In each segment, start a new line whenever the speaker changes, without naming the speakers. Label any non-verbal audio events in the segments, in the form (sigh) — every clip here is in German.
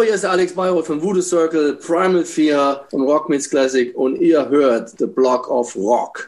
Hier ist Alex Bayreuth von Voodoo Circle, Primal Fear und Rock Meets Classic und ihr hört The Block of Rock.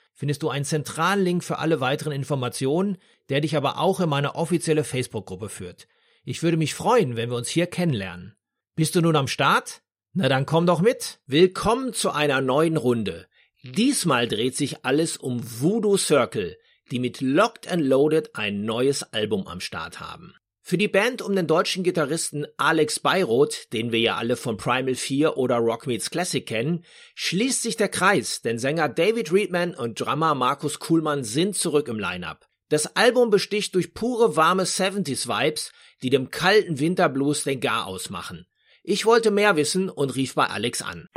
findest du einen zentralen Link für alle weiteren Informationen, der dich aber auch in meine offizielle Facebook-Gruppe führt. Ich würde mich freuen, wenn wir uns hier kennenlernen. Bist du nun am Start? Na dann komm doch mit. Willkommen zu einer neuen Runde. Diesmal dreht sich alles um Voodoo Circle, die mit Locked and Loaded ein neues Album am Start haben. Für die Band um den deutschen Gitarristen Alex Bayroth, den wir ja alle von Primal 4 oder Rock Meets Classic kennen, schließt sich der Kreis, denn Sänger David Reedman und Drummer Markus Kuhlmann sind zurück im Line-Up. Das Album besticht durch pure warme 70s Vibes, die dem kalten Winterblues den Gar ausmachen. Ich wollte mehr wissen und rief bei Alex an.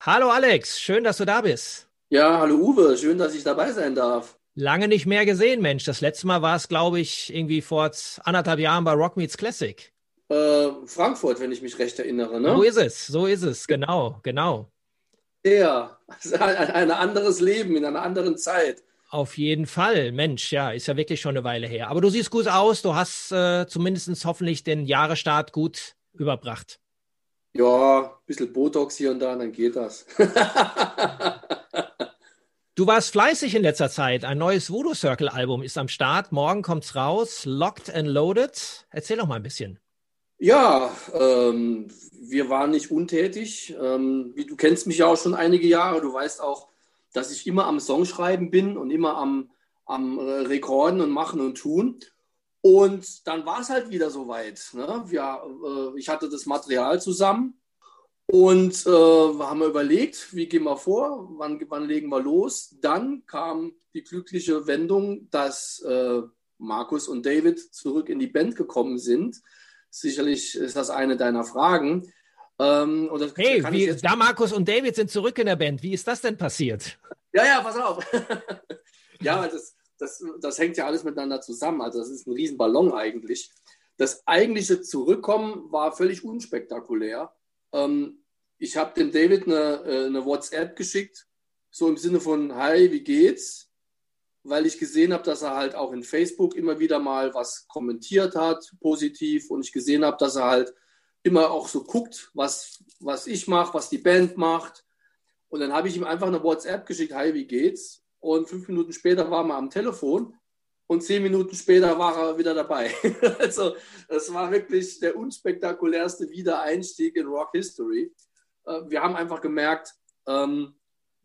Hallo Alex, schön, dass du da bist.
Ja, hallo Uwe, schön, dass ich dabei sein darf.
Lange nicht mehr gesehen, Mensch. Das letzte Mal war es, glaube ich, irgendwie vor anderthalb Jahren bei Rock Meets Classic.
Äh, Frankfurt, wenn ich mich recht erinnere, ne?
So ist es, so ist es, genau, genau.
Ja, ein anderes Leben in einer anderen Zeit.
Auf jeden Fall, Mensch, ja, ist ja wirklich schon eine Weile her. Aber du siehst gut aus, du hast äh, zumindest hoffentlich den Jahresstart gut überbracht.
Ja, ein bisschen Botox hier und da, dann geht das. (laughs)
Du warst fleißig in letzter Zeit. Ein neues Voodoo Circle Album ist am Start. Morgen kommt's raus. Locked and Loaded. Erzähl doch mal ein bisschen.
Ja, ähm, wir waren nicht untätig. Ähm, du kennst mich ja auch schon einige Jahre. Du weißt auch, dass ich immer am Songschreiben bin und immer am, am äh, Rekorden und machen und tun. Und dann war es halt wieder soweit. Ne? Äh, ich hatte das Material zusammen und äh, haben wir überlegt, wie gehen wir vor, wann, wann legen wir los. Dann kam die glückliche Wendung, dass äh, Markus und David zurück in die Band gekommen sind. Sicherlich ist das eine deiner Fragen.
Ähm, hey, wie, da Markus und David sind zurück in der Band. Wie ist das denn passiert?
Ja, ja, pass auf. (laughs) ja, das, das, das hängt ja alles miteinander zusammen. Also das ist ein Riesenballon eigentlich. Das eigentliche Zurückkommen war völlig unspektakulär. Ähm, ich habe dem David eine, äh, eine WhatsApp geschickt, so im Sinne von, hi, wie geht's? Weil ich gesehen habe, dass er halt auch in Facebook immer wieder mal was kommentiert hat, positiv, und ich gesehen habe, dass er halt immer auch so guckt, was, was ich mache, was die Band macht. Und dann habe ich ihm einfach eine WhatsApp geschickt, hi, wie geht's? Und fünf Minuten später waren wir am Telefon und zehn Minuten später war er wieder dabei. (laughs) also das war wirklich der unspektakulärste Wiedereinstieg in Rock History. Äh, wir haben einfach gemerkt, ähm,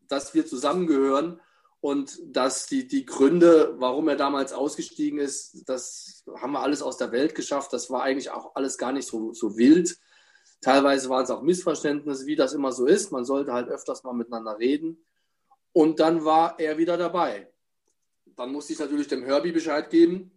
dass wir zusammengehören und dass die, die Gründe, warum er damals ausgestiegen ist, das haben wir alles aus der Welt geschafft. Das war eigentlich auch alles gar nicht so, so wild. Teilweise waren es auch Missverständnisse, wie das immer so ist. Man sollte halt öfters mal miteinander reden. Und dann war er wieder dabei. Dann musste ich natürlich dem Herbie Bescheid geben.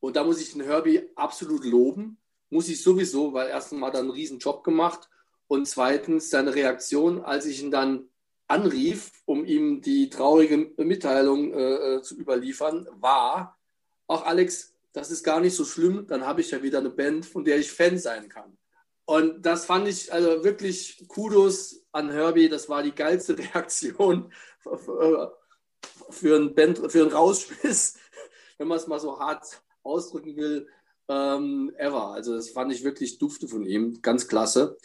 Und da muss ich den Herbie absolut loben. Muss ich sowieso, weil erstens mal er einen riesen Job gemacht und zweitens seine Reaktion, als ich ihn dann anrief, um ihm die traurige Mitteilung äh, äh, zu überliefern, war, auch Alex, das ist gar nicht so schlimm, dann habe ich ja wieder eine Band, von der ich Fan sein kann. Und das fand ich also wirklich Kudos an Herbie, das war die geilste (laughs) Reaktion für einen, Band, für einen Rausschmiss, (laughs) wenn man es mal so hart ausdrücken will, ähm, ever. Also das fand ich wirklich dufte von ihm, ganz klasse.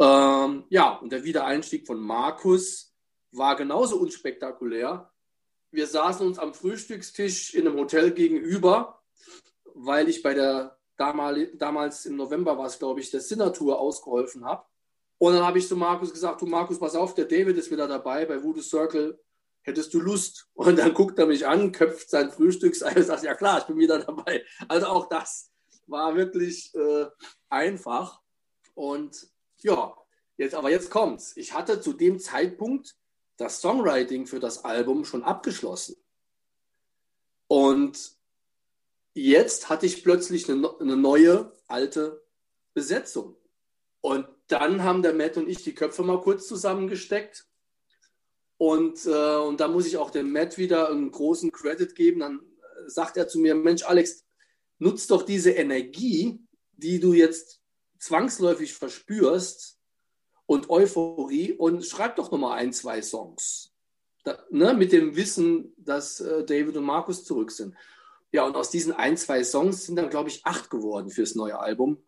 Ähm, ja, und der Wiedereinstieg von Markus war genauso unspektakulär. Wir saßen uns am Frühstückstisch in einem Hotel gegenüber, weil ich bei der damals, im November war es, glaube ich, der Sinnatur ausgeholfen habe. Und dann habe ich zu Markus gesagt, du Markus, pass auf, der David ist wieder dabei bei Voodoo Circle. Hättest du Lust? Und dann guckt er mich an, köpft sein Frühstücksei und (laughs) sagt, ja klar, ich bin wieder dabei. Also auch das war wirklich äh, einfach. Und ja, jetzt, aber jetzt kommt's. Ich hatte zu dem Zeitpunkt das Songwriting für das Album schon abgeschlossen. Und jetzt hatte ich plötzlich eine, eine neue, alte Besetzung. Und dann haben der Matt und ich die Köpfe mal kurz zusammengesteckt. Und, äh, und da muss ich auch dem Matt wieder einen großen Credit geben. Dann sagt er zu mir, Mensch, Alex, nutz doch diese Energie, die du jetzt zwangsläufig verspürst und Euphorie und schreib doch nochmal ein, zwei Songs. Da, ne, mit dem Wissen, dass äh, David und Markus zurück sind. Ja, und aus diesen ein, zwei Songs sind dann, glaube ich, acht geworden fürs neue Album.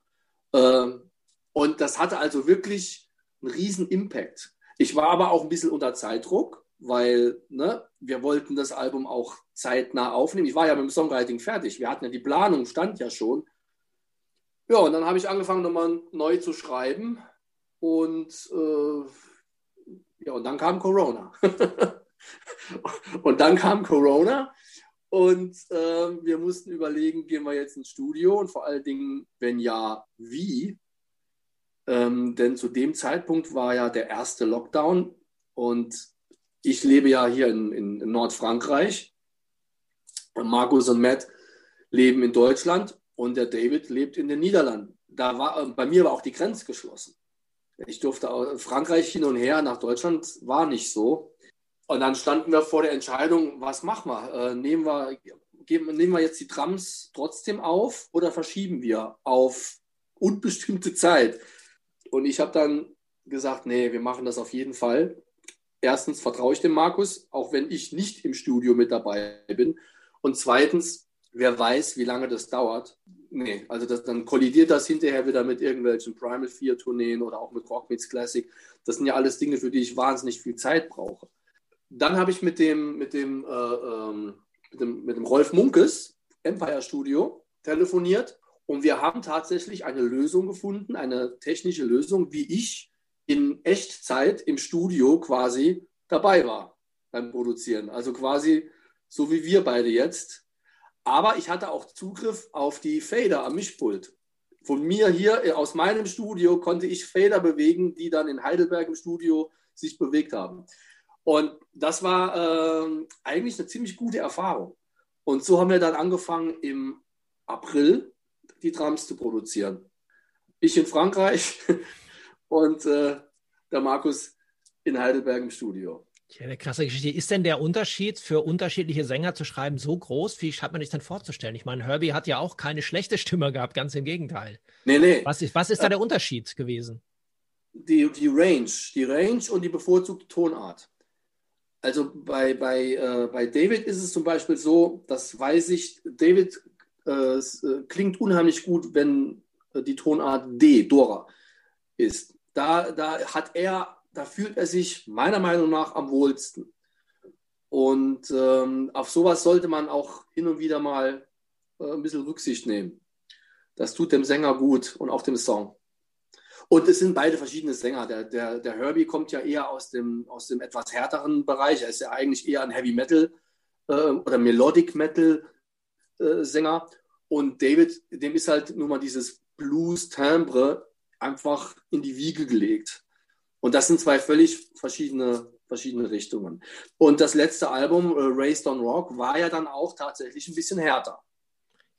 Ähm, und das hatte also wirklich einen riesen Impact. Ich war aber auch ein bisschen unter Zeitdruck, weil ne, wir wollten das Album auch zeitnah aufnehmen. Ich war ja mit dem Songwriting fertig. Wir hatten ja die Planung, stand ja schon. Ja, und dann habe ich angefangen, nochmal neu zu schreiben. Und äh, ja, und dann kam Corona. (laughs) und dann kam Corona. Und äh, wir mussten überlegen, gehen wir jetzt ins Studio und vor allen Dingen, wenn ja, wie? Ähm, denn zu dem Zeitpunkt war ja der erste Lockdown und ich lebe ja hier in, in, in Nordfrankreich. Markus und Matt leben in Deutschland und der David lebt in den Niederlanden. Da war, äh, bei mir war auch die Grenze geschlossen. Ich durfte Frankreich hin und her, nach Deutschland war nicht so. Und dann standen wir vor der Entscheidung, was machen wir? Äh, nehmen, wir geben, nehmen wir jetzt die Trams trotzdem auf oder verschieben wir auf unbestimmte Zeit? Und ich habe dann gesagt, nee, wir machen das auf jeden Fall. Erstens vertraue ich dem Markus, auch wenn ich nicht im Studio mit dabei bin. Und zweitens, wer weiß, wie lange das dauert. Nee, also das, dann kollidiert das hinterher wieder mit irgendwelchen Primal 4 Tourneen oder auch mit Rock Meets Classic. Das sind ja alles Dinge, für die ich wahnsinnig viel Zeit brauche. Dann habe ich mit dem, mit dem, äh, ähm, mit dem, mit dem Rolf Munkes, Empire Studio, telefoniert und wir haben tatsächlich eine Lösung gefunden, eine technische Lösung, wie ich in Echtzeit im Studio quasi dabei war beim Produzieren. Also quasi so wie wir beide jetzt. Aber ich hatte auch Zugriff auf die Fader am Mischpult. Von mir hier äh, aus meinem Studio konnte ich Fader bewegen, die dann in Heidelberg im Studio sich bewegt haben. Und das war äh, eigentlich eine ziemlich gute Erfahrung. Und so haben wir dann angefangen im April die Trams zu produzieren. Ich in Frankreich (laughs) und äh, der Markus in Heidelberg im Studio.
Ja, eine krasse Geschichte. Ist denn der Unterschied für unterschiedliche Sänger zu schreiben so groß? Wie hat man sich denn vorzustellen? Ich meine, Herbie hat ja auch keine schlechte Stimme gehabt, ganz im Gegenteil. Nee, nee. Was ist, was ist da der Unterschied gewesen?
Die, die Range, die Range und die bevorzugte Tonart. Also bei, bei, äh, bei David ist es zum Beispiel so, das weiß ich, David äh, es äh, klingt unheimlich gut, wenn äh, die Tonart D, Dora, ist. Da, da hat er, da fühlt er sich meiner Meinung nach am wohlsten. Und ähm, auf sowas sollte man auch hin und wieder mal äh, ein bisschen Rücksicht nehmen. Das tut dem Sänger gut und auch dem Song. Und es sind beide verschiedene Sänger. Der, der, der Herbie kommt ja eher aus dem, aus dem etwas härteren Bereich. Er ist ja eigentlich eher ein Heavy Metal äh, oder Melodic Metal Sänger. Und David, dem ist halt nur mal dieses Blues-Timbre einfach in die Wiege gelegt. Und das sind zwei völlig verschiedene, verschiedene Richtungen. Und das letzte Album, äh, Raised on Rock, war ja dann auch tatsächlich ein bisschen härter.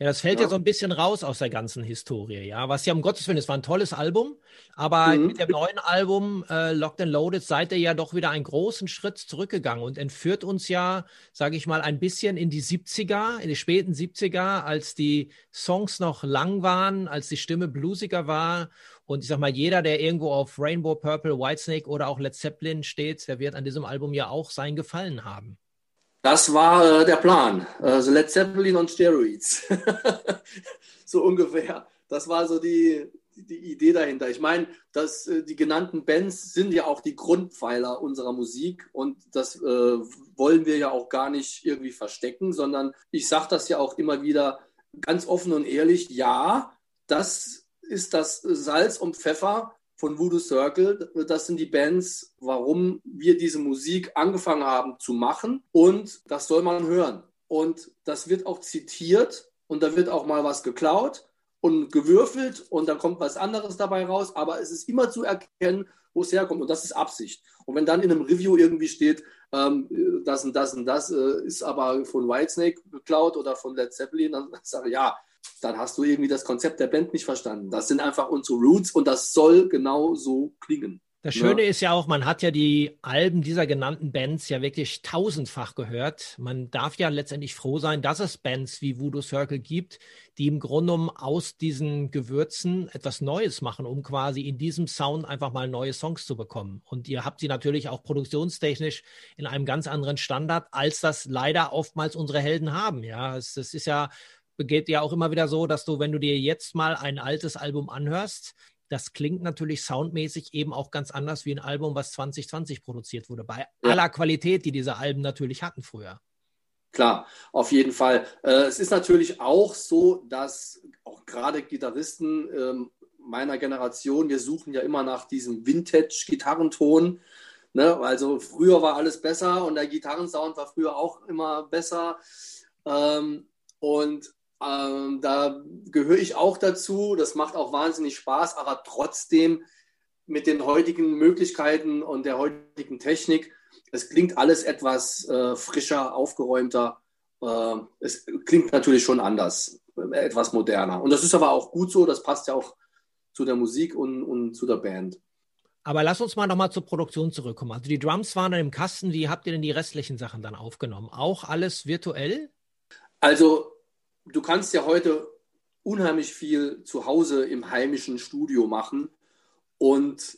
Ja, das fällt ja. ja. so ein bisschen raus aus der ganzen Historie, ja. Was ja um Gottes Willen, es war ein tolles Album, aber mhm. mit dem neuen Album äh, Locked and Loaded seid ihr ja doch wieder einen großen Schritt zurückgegangen und entführt uns ja, sage ich mal, ein bisschen in die 70er, in die späten 70er, als die Songs noch lang waren, als die Stimme bluesiger war. Und ich sag mal, jeder, der irgendwo auf Rainbow Purple, Whitesnake oder auch Led Zeppelin steht, der wird an diesem Album ja auch sein Gefallen haben.
Das war äh, der Plan. Also Led Zeppelin und Steroids. (laughs) so ungefähr. Das war so die, die Idee dahinter. Ich meine, dass äh, die genannten Bands sind ja auch die Grundpfeiler unserer Musik und das äh, wollen wir ja auch gar nicht irgendwie verstecken, sondern ich sage das ja auch immer wieder ganz offen und ehrlich. Ja, das ist das Salz und Pfeffer von Voodoo Circle. Das sind die Bands, warum wir diese Musik angefangen haben zu machen. Und das soll man hören. Und das wird auch zitiert und da wird auch mal was geklaut und gewürfelt und dann kommt was anderes dabei raus. Aber es ist immer zu erkennen, wo es herkommt. Und das ist Absicht. Und wenn dann in einem Review irgendwie steht, ähm, das und das und das äh, ist aber von Whitesnake geklaut oder von Led Zeppelin, dann (laughs) sage ich, ja, dann hast du irgendwie das Konzept der Band nicht verstanden. Das sind einfach unsere Roots und das soll genau so klingen.
Das Schöne ja. ist ja auch, man hat ja die Alben dieser genannten Bands ja wirklich tausendfach gehört. Man darf ja letztendlich froh sein, dass es Bands wie Voodoo Circle gibt, die im Grunde genommen aus diesen Gewürzen etwas Neues machen, um quasi in diesem Sound einfach mal neue Songs zu bekommen. Und ihr habt sie natürlich auch produktionstechnisch in einem ganz anderen Standard, als das leider oftmals unsere Helden haben. Ja, es, es ist ja geht ja auch immer wieder so, dass du, wenn du dir jetzt mal ein altes Album anhörst, das klingt natürlich soundmäßig eben auch ganz anders wie ein Album, was 2020 produziert wurde, bei ja. aller Qualität, die diese Alben natürlich hatten früher.
Klar, auf jeden Fall. Äh, es ist natürlich auch so, dass auch gerade Gitarristen ähm, meiner Generation, wir suchen ja immer nach diesem Vintage-Gitarrenton. Ne? Also früher war alles besser und der Gitarrensound war früher auch immer besser. Ähm, und ähm, da gehöre ich auch dazu. Das macht auch wahnsinnig Spaß, aber trotzdem mit den heutigen Möglichkeiten und der heutigen Technik, es klingt alles etwas äh, frischer, aufgeräumter. Äh, es klingt natürlich schon anders, etwas moderner. Und das ist aber auch gut so, das passt ja auch zu der Musik und, und zu der Band.
Aber lass uns mal nochmal zur Produktion zurückkommen. Also die Drums waren dann im Kasten. Wie habt ihr denn die restlichen Sachen dann aufgenommen? Auch alles virtuell?
Also du kannst ja heute unheimlich viel zu Hause im heimischen Studio machen. Und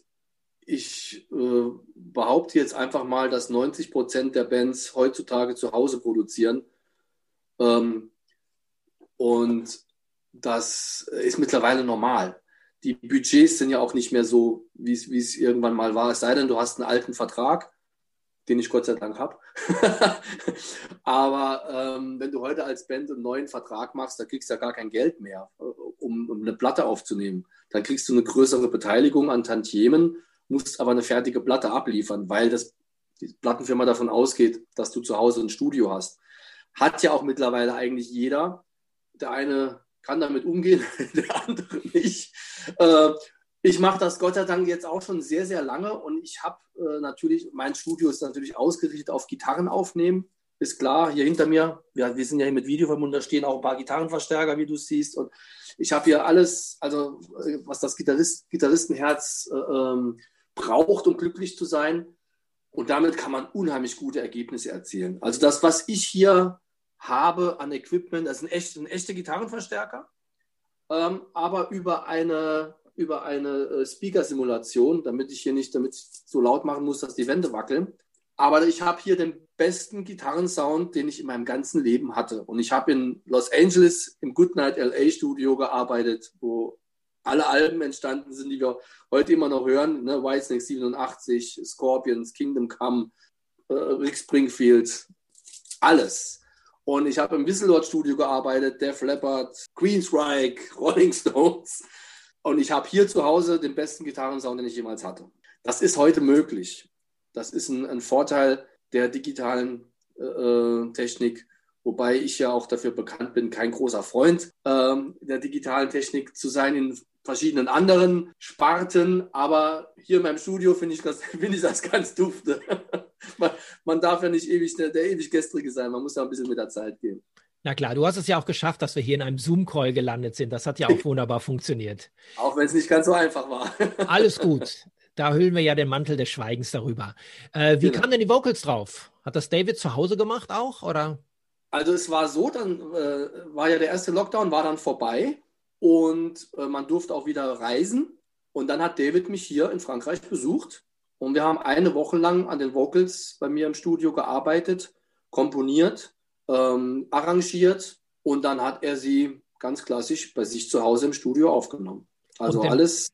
ich äh, behaupte jetzt einfach mal, dass 90 Prozent der Bands heutzutage zu Hause produzieren. Ähm, und das ist mittlerweile normal. Die Budgets sind ja auch nicht mehr so, wie es irgendwann mal war. Es sei denn, du hast einen alten Vertrag den ich Gott sei Dank habe. (laughs) Aber ähm, wenn du heute als Band einen neuen Vertrag machst, da kriegst du ja gar kein Geld mehr, äh, um, um eine Platte aufzunehmen. Dann kriegst du eine größere Beteiligung an Tantiemen, musst aber eine fertige Platte abliefern, weil das, die Plattenfirma davon ausgeht, dass du zu Hause ein Studio hast. Hat ja auch mittlerweile eigentlich jeder. Der eine kann damit umgehen, (laughs) der andere nicht. Äh, ich mache das Gott sei Dank jetzt auch schon sehr, sehr lange und ich habe äh, natürlich, mein Studio ist natürlich ausgerichtet auf Gitarren aufnehmen. Ist klar, hier hinter mir, ja, wir sind ja hier mit Video stehen auch ein paar Gitarrenverstärker, wie du siehst. Und ich habe hier alles, also äh, was das Gitarrist, Gitarristenherz äh, ähm, braucht, um glücklich zu sein. Und damit kann man unheimlich gute Ergebnisse erzielen. Also das, was ich hier habe an Equipment, das sind echte, echte Gitarrenverstärker, ähm, aber über eine über eine äh, Speaker-Simulation, damit ich hier nicht damit so laut machen muss, dass die Wände wackeln. Aber ich habe hier den besten Gitarrensound, den ich in meinem ganzen Leben hatte. Und ich habe in Los Angeles im Goodnight LA Studio gearbeitet, wo alle Alben entstanden sind, die wir heute immer noch hören. Ne? Whitesnake 87, Scorpions, Kingdom Come, äh, Rick Springfield, alles. Und ich habe im Whistledown Studio gearbeitet, Def Leppard, Queensryche, Rolling Stones. Und ich habe hier zu Hause den besten Gitarrensound, den ich jemals hatte. Das ist heute möglich. Das ist ein, ein Vorteil der digitalen äh, äh, Technik, wobei ich ja auch dafür bekannt bin, kein großer Freund äh, der digitalen Technik zu sein in verschiedenen anderen Sparten. Aber hier in meinem Studio finde ich, das, (laughs) find ich das ganz dufte. (laughs) man, man, darf ja nicht ewig der, der ewig Gestrige sein, man muss ja ein bisschen mit der Zeit gehen.
Na klar, du hast es ja auch geschafft, dass wir hier in einem Zoom-Call gelandet sind. Das hat ja auch (laughs) wunderbar funktioniert.
Auch wenn es nicht ganz so einfach war. (laughs)
Alles gut. Da hüllen wir ja den Mantel des Schweigens darüber. Äh, wie genau. kamen denn die Vocals drauf? Hat das David zu Hause gemacht auch? Oder?
Also es war so, dann äh, war ja der erste Lockdown, war dann vorbei und äh, man durfte auch wieder reisen. Und dann hat David mich hier in Frankreich besucht und wir haben eine Woche lang an den Vocals bei mir im Studio gearbeitet, komponiert ähm, arrangiert und dann hat er sie ganz klassisch bei sich zu Hause im Studio aufgenommen. Also den, alles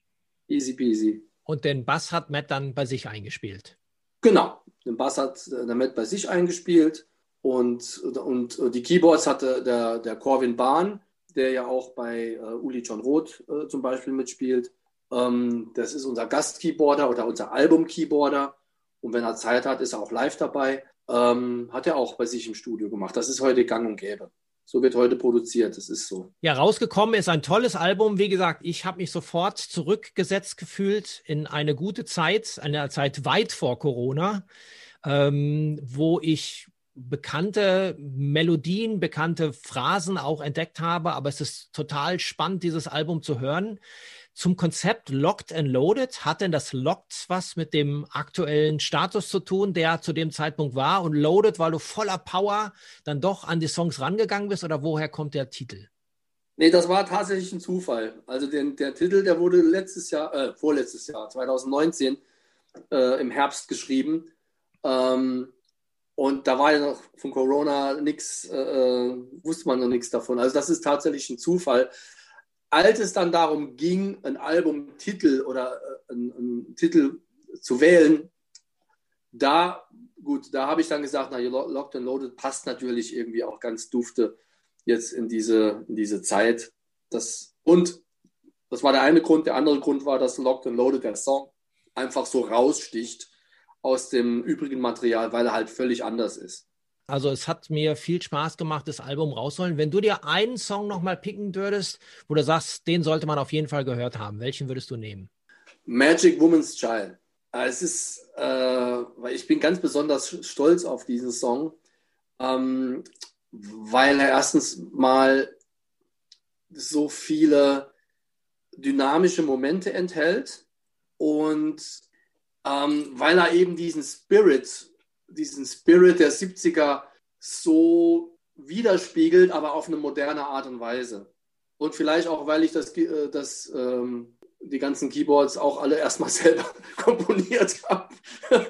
easy peasy.
Und den Bass hat Matt dann bei sich eingespielt.
Genau, den Bass hat der Matt bei sich eingespielt und, und die Keyboards hatte der, der Corvin Bahn, der ja auch bei äh, Uli John Roth äh, zum Beispiel mitspielt. Ähm, das ist unser Gastkeyboarder oder unser Album-Keyboarder. Und wenn er Zeit hat, ist er auch live dabei. Ähm, hat er auch bei sich im Studio gemacht. Das ist heute gang und gäbe. So wird heute produziert, das ist so.
Ja, rausgekommen ist ein tolles Album. Wie gesagt, ich habe mich sofort zurückgesetzt gefühlt in eine gute Zeit, eine Zeit weit vor Corona, ähm, wo ich bekannte Melodien, bekannte Phrasen auch entdeckt habe. Aber es ist total spannend, dieses Album zu hören. Zum Konzept Locked and Loaded, hat denn das Locked was mit dem aktuellen Status zu tun, der zu dem Zeitpunkt war? Und Loaded, weil du voller Power dann doch an die Songs rangegangen bist? Oder woher kommt der Titel?
Nee, das war tatsächlich ein Zufall. Also den, der Titel, der wurde letztes Jahr, äh, vorletztes Jahr, 2019, äh, im Herbst geschrieben. Ähm, und da war ja noch von Corona nichts, äh, äh, wusste man noch nichts davon. Also das ist tatsächlich ein Zufall. Als es dann darum ging, ein Albumtitel oder äh, einen Titel zu wählen, da, gut, da habe ich dann gesagt, na, Locked and Loaded passt natürlich irgendwie auch ganz dufte jetzt in diese, in diese Zeit. Das, und das war der eine Grund. Der andere Grund war, dass Locked and Loaded, der Song, einfach so raussticht aus dem übrigen Material, weil er halt völlig anders ist.
Also es hat mir viel Spaß gemacht, das Album rausholen. Wenn du dir einen Song nochmal picken würdest, wo du sagst, den sollte man auf jeden Fall gehört haben, welchen würdest du nehmen?
Magic Woman's Child. Äh, es ist, äh, weil ich bin ganz besonders stolz auf diesen Song, ähm, weil er erstens mal so viele dynamische Momente enthält und ähm, weil er eben diesen Spirit diesen Spirit der 70er so widerspiegelt, aber auf eine moderne Art und Weise. Und vielleicht auch, weil ich das, äh, das ähm, die ganzen Keyboards auch alle erstmal (laughs) selber komponiert habe. (laughs)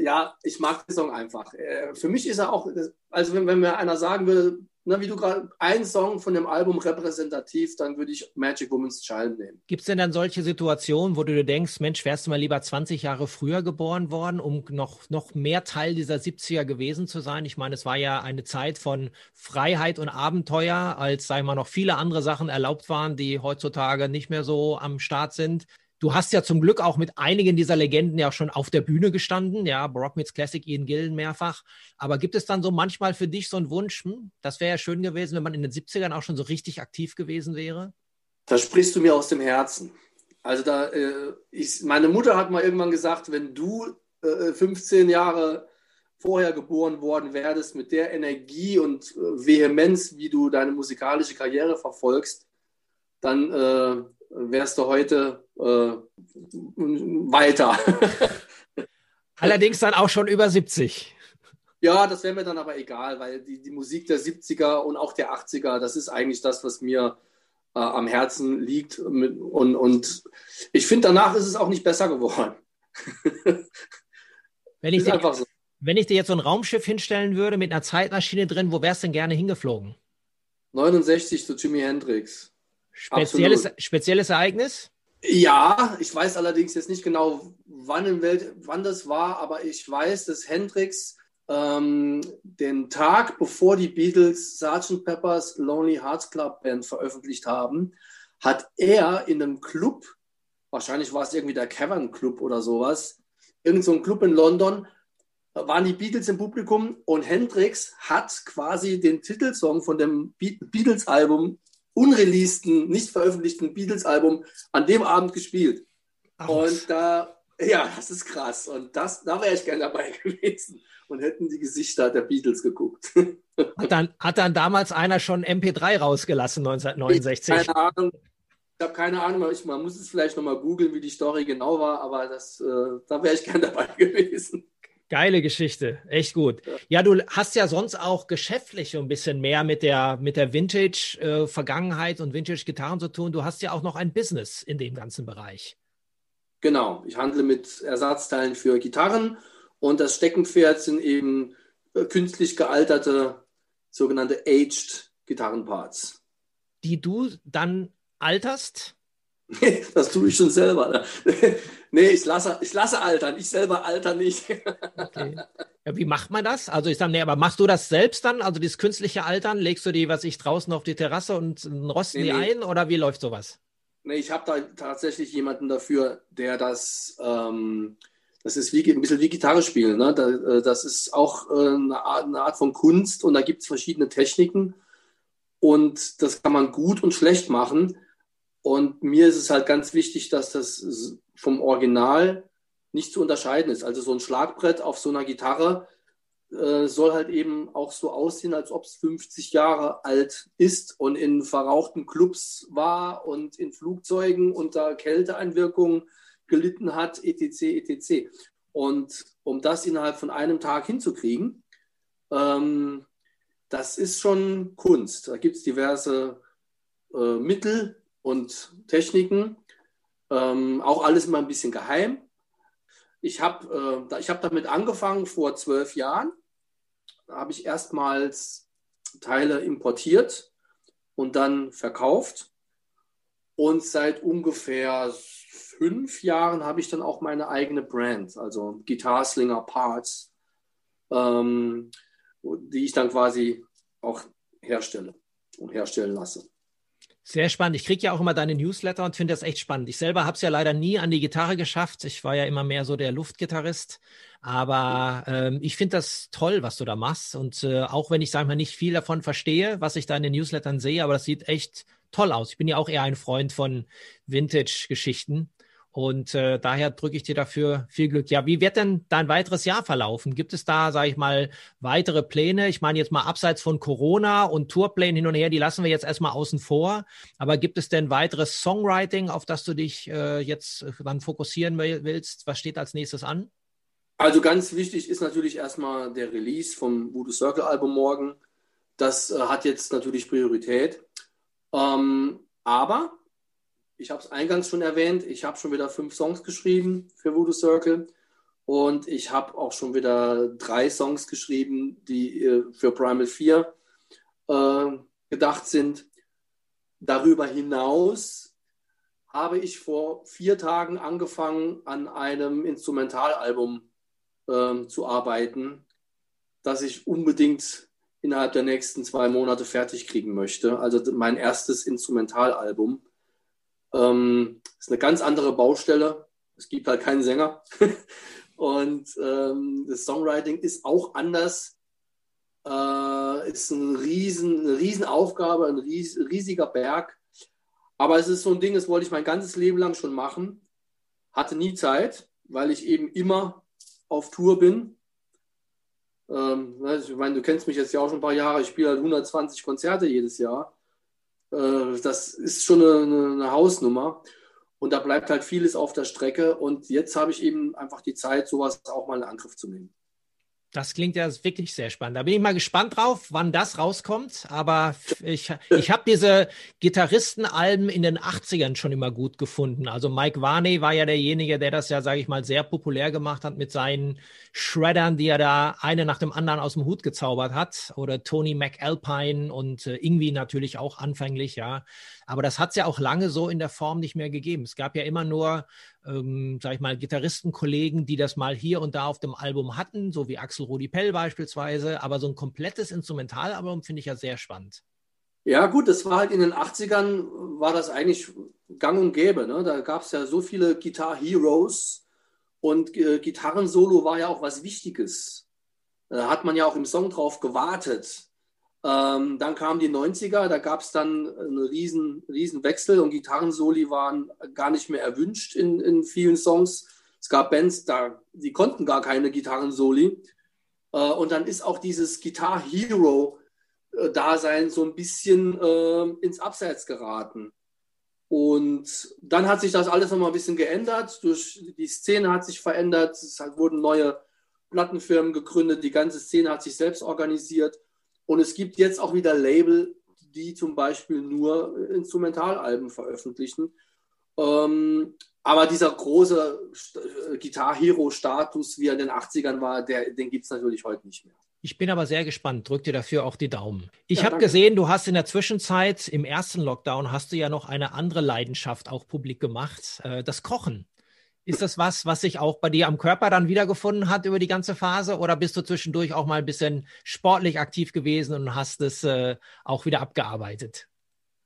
ja, ich mag den Song einfach. Äh, für mich ist er auch, also wenn, wenn mir einer sagen würde, na, wie du gerade, ein Song von dem Album repräsentativ, dann würde ich Magic Woman's Child nehmen.
Gibt es denn dann solche Situationen, wo du dir denkst, Mensch, wärst du mal lieber 20 Jahre früher geboren worden, um noch, noch mehr Teil dieser 70er gewesen zu sein? Ich meine, es war ja eine Zeit von Freiheit und Abenteuer, als, wir mal, noch viele andere Sachen erlaubt waren, die heutzutage nicht mehr so am Start sind. Du hast ja zum Glück auch mit einigen dieser Legenden ja schon auf der Bühne gestanden, ja, Barock Meets Classic, Ian Gillen mehrfach. Aber gibt es dann so manchmal für dich so einen Wunsch, hm, das wäre ja schön gewesen, wenn man in den 70ern auch schon so richtig aktiv gewesen wäre?
Da sprichst du mir aus dem Herzen. Also da, äh, ich, meine Mutter hat mal irgendwann gesagt, wenn du äh, 15 Jahre vorher geboren worden wärst, mit der Energie und äh, Vehemenz, wie du deine musikalische Karriere verfolgst, dann äh, wärst du heute äh, weiter. (laughs)
Allerdings dann auch schon über 70.
Ja, das wäre mir dann aber egal, weil die, die Musik der 70er und auch der 80er, das ist eigentlich das, was mir äh, am Herzen liegt. Und, und ich finde, danach ist es auch nicht besser geworden. (laughs)
wenn, ich dir, so. wenn ich dir jetzt so ein Raumschiff hinstellen würde mit einer Zeitmaschine drin, wo wärst du denn gerne hingeflogen?
69 zu Jimi Hendrix.
Spezielles, spezielles Ereignis?
Ja, ich weiß allerdings jetzt nicht genau, wann, Welt, wann das war, aber ich weiß, dass Hendrix ähm, den Tag, bevor die Beatles Sgt. Pepper's Lonely Hearts Club Band veröffentlicht haben, hat er in einem Club, wahrscheinlich war es irgendwie der Cavern Club oder sowas, irgend so ein Club in London, waren die Beatles im Publikum und Hendrix hat quasi den Titelsong von dem Beatles-Album unreleaseden, nicht veröffentlichten Beatles-Album an dem Abend gespielt. Ach, und da, ja, das ist krass. Und das, da wäre ich gerne dabei (laughs) gewesen und hätten die Gesichter der Beatles geguckt. (laughs)
Hat dann, hat dann damals einer schon MP3 rausgelassen, 1969?
Ich, keine Ahnung. Ich habe keine Ahnung, ich, man muss es vielleicht nochmal googeln, wie die Story genau war, aber das, äh, da wäre ich gerne dabei (laughs) gewesen.
Geile Geschichte, echt gut. Ja, du hast ja sonst auch geschäftlich so ein bisschen mehr mit der, mit der Vintage-Vergangenheit und Vintage-Gitarren zu tun. Du hast ja auch noch ein Business in dem ganzen Bereich.
Genau, ich handle mit Ersatzteilen für Gitarren und das Steckenpferd sind eben äh, künstlich gealterte, sogenannte Aged Gitarrenparts.
Die du dann alterst? (laughs)
das tue ich schon selber. Ne? nee, ich lasse, ich lasse altern. Ich selber alter nicht.
okay. Ja, wie macht man das? Also ich sage, nee, aber machst du das selbst dann? Also dieses künstliche Altern, legst du die, was ich draußen auf die Terrasse und rosten nee, die nee. ein oder wie läuft sowas?
Nee, ich habe da tatsächlich jemanden dafür, der das, ähm, das ist wie, ein bisschen wie Gitarre spielen. Ne? Äh, das ist auch äh, eine, Art, eine Art von Kunst und da gibt es verschiedene Techniken und das kann man gut und schlecht machen. Und mir ist es halt ganz wichtig, dass das vom Original nicht zu unterscheiden ist. Also so ein Schlagbrett auf so einer Gitarre äh, soll halt eben auch so aussehen, als ob es 50 Jahre alt ist und in verrauchten Clubs war und in Flugzeugen unter Kälteeinwirkungen gelitten hat, etc., etc. Und um das innerhalb von einem Tag hinzukriegen, ähm, das ist schon Kunst. Da gibt es diverse äh, Mittel und Techniken. Ähm, auch alles immer ein bisschen geheim. Ich habe äh, hab damit angefangen vor zwölf Jahren. Da habe ich erstmals Teile importiert und dann verkauft. Und seit ungefähr fünf Jahren habe ich dann auch meine eigene Brand, also Guitar Slinger Parts, ähm, die ich dann quasi auch herstelle und herstellen lasse.
Sehr spannend. Ich kriege ja auch immer deine Newsletter und finde das echt spannend. Ich selber habe es ja leider nie an die Gitarre geschafft. Ich war ja immer mehr so der Luftgitarrist. Aber ähm, ich finde das toll, was du da machst. Und äh, auch wenn ich, sage mal, nicht viel davon verstehe, was ich da in den Newslettern sehe, aber das sieht echt toll aus. Ich bin ja auch eher ein Freund von Vintage-Geschichten. Und äh, daher drücke ich dir dafür viel Glück. Ja, wie wird denn dein weiteres Jahr verlaufen? Gibt es da, sage ich mal, weitere Pläne? Ich meine jetzt mal abseits von Corona und Tourplänen hin und her, die lassen wir jetzt erstmal außen vor. Aber gibt es denn weiteres Songwriting, auf das du dich äh, jetzt äh, dann fokussieren willst? Was steht als nächstes an?
Also ganz wichtig ist natürlich erstmal der Release vom Voodoo Circle Album morgen. Das äh, hat jetzt natürlich Priorität. Ähm, aber ich habe es eingangs schon erwähnt, ich habe schon wieder fünf Songs geschrieben für Voodoo Circle und ich habe auch schon wieder drei Songs geschrieben, die äh, für Primal 4 äh, gedacht sind. Darüber hinaus habe ich vor vier Tagen angefangen, an einem Instrumentalalbum äh, zu arbeiten, das ich unbedingt innerhalb der nächsten zwei Monate fertig kriegen möchte. Also mein erstes Instrumentalalbum ähm, ist eine ganz andere Baustelle. Es gibt halt keinen Sänger. (laughs) Und ähm, das Songwriting ist auch anders. Äh, ist ein riesen, eine Riesenaufgabe, ein ries, riesiger Berg. Aber es ist so ein Ding, das wollte ich mein ganzes Leben lang schon machen. Hatte nie Zeit, weil ich eben immer auf Tour bin. Ähm, ich meine, du kennst mich jetzt ja auch schon ein paar Jahre. Ich spiele halt 120 Konzerte jedes Jahr. Äh, das ist schon eine, eine Hausnummer. Und da bleibt halt vieles auf der Strecke. Und jetzt habe ich eben einfach die Zeit, sowas auch mal in Angriff zu nehmen.
Das klingt ja wirklich sehr spannend. Da bin ich mal gespannt drauf, wann das rauskommt. Aber ich, ich habe diese Gitarristenalben in den 80ern schon immer gut gefunden. Also Mike Varney war ja derjenige, der das ja, sage ich mal, sehr populär gemacht hat mit seinen Shreddern, die er da eine nach dem anderen aus dem Hut gezaubert hat. Oder Tony McAlpine und äh, Ingwie natürlich auch anfänglich, ja. Aber das hat es ja auch lange so in der Form nicht mehr gegeben. Es gab ja immer nur, ähm, sag ich mal, Gitarristenkollegen, die das mal hier und da auf dem Album hatten, so wie Axel Rudi Pell beispielsweise. Aber so ein komplettes Instrumentalalbum finde ich ja sehr spannend.
Ja, gut, das war halt in den 80ern, war das eigentlich gang und gäbe. Ne? Da gab es ja so viele Guitar Heroes und äh, Gitarrensolo war ja auch was Wichtiges. Da hat man ja auch im Song drauf gewartet. Ähm, dann kamen die 90er, da gab es dann einen riesen, riesen Wechsel und Gitarrensoli waren gar nicht mehr erwünscht in, in vielen Songs. Es gab Bands, da, die konnten gar keine Gitarrensoli. Äh, und dann ist auch dieses Guitar Hero Dasein so ein bisschen äh, ins Abseits geraten. Und dann hat sich das alles nochmal ein bisschen geändert. Durch die Szene hat sich verändert. Es wurden neue Plattenfirmen gegründet. Die ganze Szene hat sich selbst organisiert. Und es gibt jetzt auch wieder Label, die zum Beispiel nur Instrumentalalben veröffentlichen. Ähm, aber dieser große Guitar-Hero-Status, wie er in den 80ern war, der, den gibt es natürlich heute nicht mehr.
Ich bin aber sehr gespannt. Drück dir dafür auch die Daumen. Ich ja, habe gesehen, du hast in der Zwischenzeit, im ersten Lockdown, hast du ja noch eine andere Leidenschaft auch publik gemacht, äh, das Kochen. Ist das was, was sich auch bei dir am Körper dann wiedergefunden hat über die ganze Phase? Oder bist du zwischendurch auch mal ein bisschen sportlich aktiv gewesen und hast es äh, auch wieder abgearbeitet?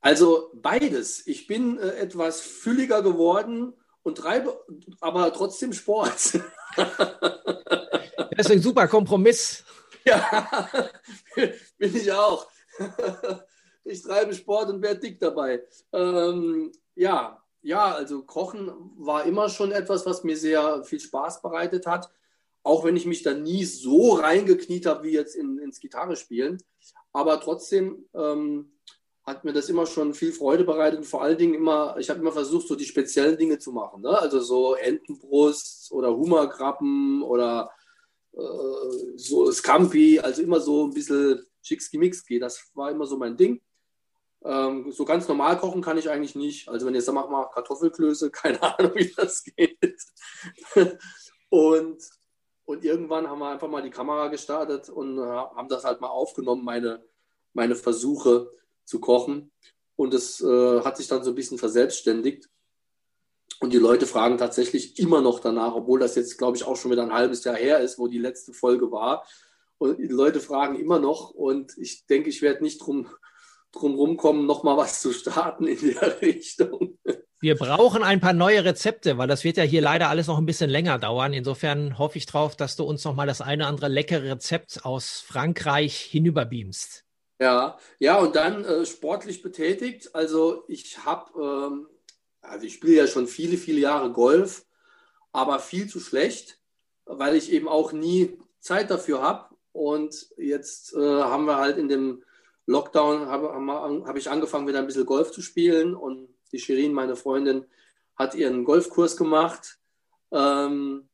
Also beides. Ich bin äh, etwas fülliger geworden und treibe aber trotzdem Sport. (laughs)
Deswegen super Kompromiss.
Ja, (laughs) bin ich auch. (laughs) Ich treibe Sport und werde dick dabei. Ähm, ja, ja, also Kochen war immer schon etwas, was mir sehr viel Spaß bereitet hat. Auch wenn ich mich da nie so reingekniet habe wie jetzt in, ins Gitarre spielen. Aber trotzdem ähm, hat mir das immer schon viel Freude bereitet. Und vor allen Dingen immer, ich habe immer versucht, so die speziellen Dinge zu machen. Ne? Also so Entenbrust oder Hummerkrabben oder äh, so Scampi, also immer so ein bisschen Schickski-Mixki. Das war immer so mein Ding. Ähm, so ganz normal kochen kann ich eigentlich nicht. Also wenn ihr jetzt mal Kartoffelklöße, (laughs) keine Ahnung, wie das geht. und, und irgendwann haben wir einfach mal die Kamera gestartet und äh, haben das halt mal aufgenommen, meine, meine Versuche zu kochen. Und es äh, hat sich dann so ein bisschen verselbstständigt. Und die Leute fragen tatsächlich immer noch danach, obwohl das jetzt, glaube ich, auch schon wieder ein halbes Jahr her ist, wo die letzte Folge war. Und die Leute fragen immer noch. Und ich denke, ich werde nicht drum, drum rumkommen, nochmal was zu starten in der (laughs) Richtung.
Wir brauchen ein paar neue Rezepte, weil das wird ja hier leider alles noch ein bisschen länger dauern. Insofern hoffe ich drauf, dass du uns nochmal das eine oder andere leckere Rezept aus Frankreich hinüberbeamst.
Ja, ja, und dann äh, sportlich betätigt. Also ich habe ähm, also ich spiele ja schon viele, viele Jahre Golf, aber viel zu schlecht, weil ich eben auch nie Zeit dafür habe. Und jetzt äh, haben wir halt in dem Lockdown, habe hab ich angefangen, wieder ein bisschen Golf zu spielen. Und die Shirin, meine Freundin, hat ihren Golfkurs gemacht. Ähm,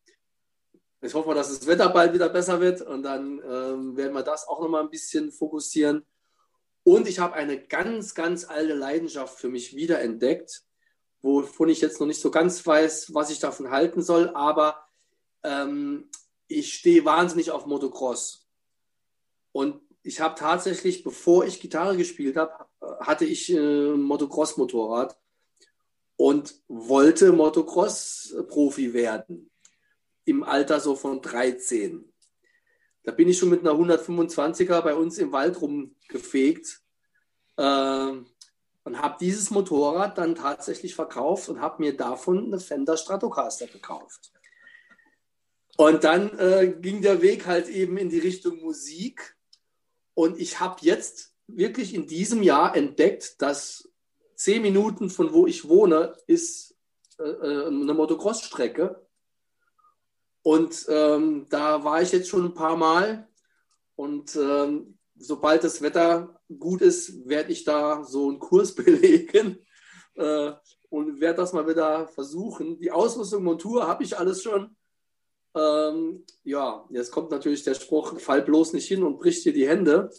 ich hoffe, dass das Wetter bald wieder besser wird und dann ähm, werden wir das auch nochmal ein bisschen fokussieren. Und ich habe eine ganz, ganz alte Leidenschaft für mich wiederentdeckt wovon ich jetzt noch nicht so ganz weiß, was ich davon halten soll, aber ähm, ich stehe wahnsinnig auf Motocross. Und ich habe tatsächlich, bevor ich Gitarre gespielt habe, hatte ich äh, ein Motocross-Motorrad und wollte Motocross-Profi werden. Im Alter so von 13. Da bin ich schon mit einer 125er bei uns im Wald rumgefegt. Äh, und habe dieses Motorrad dann tatsächlich verkauft und habe mir davon eine Fender Stratocaster gekauft. Und dann äh, ging der Weg halt eben in die Richtung Musik. Und ich habe jetzt wirklich in diesem Jahr entdeckt, dass zehn Minuten von wo ich wohne, ist äh, äh eine Motocross-Strecke. Und ähm, da war ich jetzt schon ein paar Mal. Und ähm, sobald das Wetter gut ist, werde ich da so einen Kurs (laughs) belegen äh, und werde das mal wieder versuchen. Die Ausrüstung, Montur habe ich alles schon. Ähm, ja, jetzt kommt natürlich der Spruch, fall bloß nicht hin und brich dir die Hände.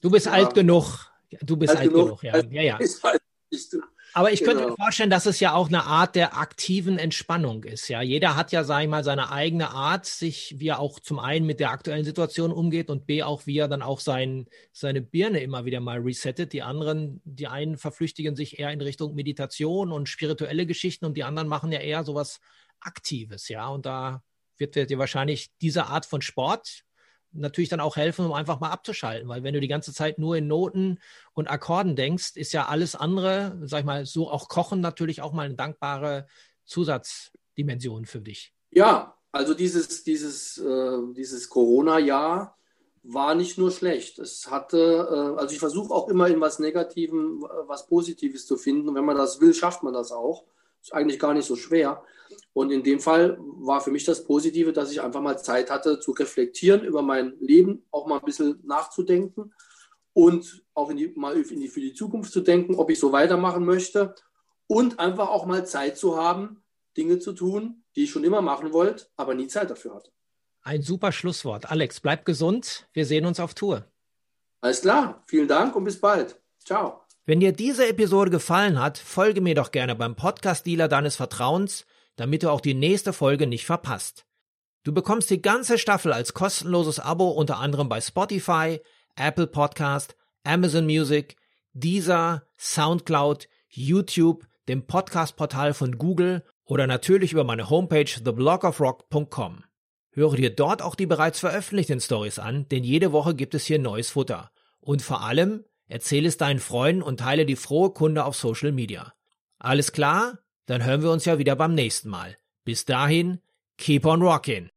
Du bist ja. alt genug. Du bist alt, alt genug. genug. ja. ja, ja. Halt aber ich könnte genau. mir vorstellen, dass es ja auch eine Art der aktiven Entspannung ist. Ja, jeder hat ja, sage ich mal, seine eigene Art, sich wie er auch zum einen mit der aktuellen Situation umgeht und b auch wie er dann auch sein, seine Birne immer wieder mal resettet. Die anderen, die einen verflüchtigen sich eher in Richtung Meditation und spirituelle Geschichten und die anderen machen ja eher sowas Aktives. Ja, und da wird dir wahrscheinlich diese Art von Sport natürlich dann auch helfen, um einfach mal abzuschalten, weil wenn du die ganze Zeit nur in Noten und Akkorden denkst, ist ja alles andere, sag ich mal, so auch Kochen natürlich auch mal eine dankbare Zusatzdimension für dich.
Ja, also dieses, dieses, äh, dieses Corona-Jahr war nicht nur schlecht. Es hatte, äh, also ich versuche auch immer in was Negativem äh, was Positives zu finden. Und wenn man das will, schafft man das auch. Ist eigentlich gar nicht so schwer. Und in dem Fall war für mich das Positive, dass ich einfach mal Zeit hatte zu reflektieren über mein Leben, auch mal ein bisschen nachzudenken und auch in die, mal in die, für die Zukunft zu denken, ob ich so weitermachen möchte und einfach auch mal Zeit zu haben, Dinge zu tun, die ich schon immer machen wollte, aber nie Zeit dafür hatte.
Ein super Schlusswort. Alex, bleib gesund. Wir sehen uns auf Tour.
Alles klar. Vielen Dank und bis bald. Ciao.
Wenn dir diese Episode gefallen hat, folge mir doch gerne beim Podcast-Dealer deines Vertrauens damit du auch die nächste Folge nicht verpasst. Du bekommst die ganze Staffel als kostenloses Abo unter anderem bei Spotify, Apple Podcast, Amazon Music, Deezer, Soundcloud, YouTube, dem Podcast-Portal von Google oder natürlich über meine Homepage theblogofrock.com. Höre dir dort auch die bereits veröffentlichten Stories an, denn jede Woche gibt es hier neues Futter. Und vor allem, erzähle es deinen Freunden und teile die frohe Kunde auf Social Media. Alles klar? Dann hören wir uns ja wieder beim nächsten Mal. Bis dahin, keep on rockin'!